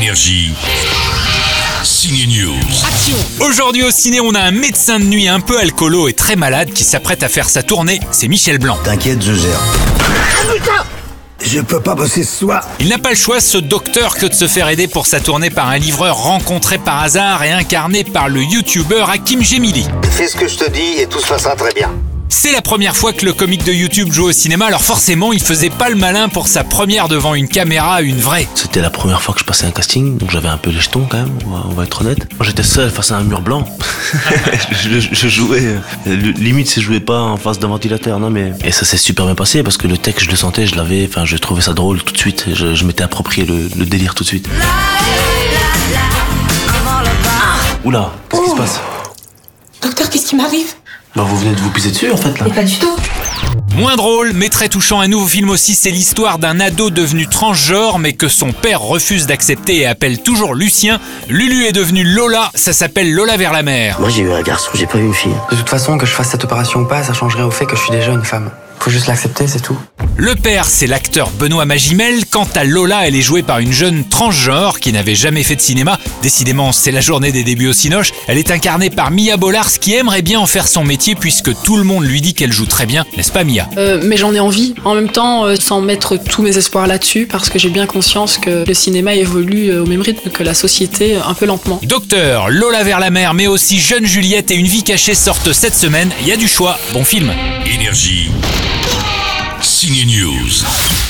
Énergie. Signe News. Aujourd'hui au ciné, on a un médecin de nuit un peu alcoolo et très malade qui s'apprête à faire sa tournée, c'est Michel Blanc. T'inquiète, je gère. Je peux pas bosser ce soir. Il n'a pas le choix, ce docteur, que de se faire aider pour sa tournée par un livreur rencontré par hasard et incarné par le youtubeur Hakim Gemili. Fais ce que je te dis et tout se passera très bien. C'est la première fois que le comique de YouTube joue au cinéma, alors forcément, il faisait pas le malin pour sa première devant une caméra, une vraie. C'était la première fois que je passais un casting, donc j'avais un peu les jetons quand même, on va, on va être honnête. Moi j'étais seul face à un mur blanc. je, je jouais, euh, limite si je jouais pas en face d'un ventilateur, non mais. Et ça s'est super bien passé parce que le texte, je le sentais, je l'avais, enfin je trouvais ça drôle tout de suite, je, je m'étais approprié le, le délire tout de suite. Oula, qu'est-ce qui se passe? Docteur, qu'est-ce qui m'arrive? Bah vous venez de vous pisser dessus en fait là. Mais pas du tout. Moins drôle, mais très touchant, un nouveau film aussi, c'est l'histoire d'un ado devenu transgenre, mais que son père refuse d'accepter et appelle toujours Lucien. Lulu est devenue Lola, ça s'appelle Lola vers la mer. Moi j'ai eu un garçon, j'ai pas eu une fille. De toute façon, que je fasse cette opération ou pas, ça changerait au fait que je suis déjà une femme. Faut juste l'accepter, c'est tout. Le père, c'est l'acteur Benoît Magimel. Quant à Lola, elle est jouée par une jeune transgenre qui n'avait jamais fait de cinéma. Décidément, c'est la journée des débuts au Cinoche. Elle est incarnée par Mia Bollars qui aimerait bien en faire son métier puisque tout le monde lui dit qu'elle joue très bien, n'est-ce pas Mia? Euh, mais j'en ai envie. En même temps, euh, sans mettre tous mes espoirs là-dessus, parce que j'ai bien conscience que le cinéma évolue euh, au même rythme que la société, un peu lentement. Docteur, Lola vers la mer, mais aussi Jeune Juliette et Une vie cachée sortent cette semaine. Il y a du choix. Bon film. Énergie. Signe News.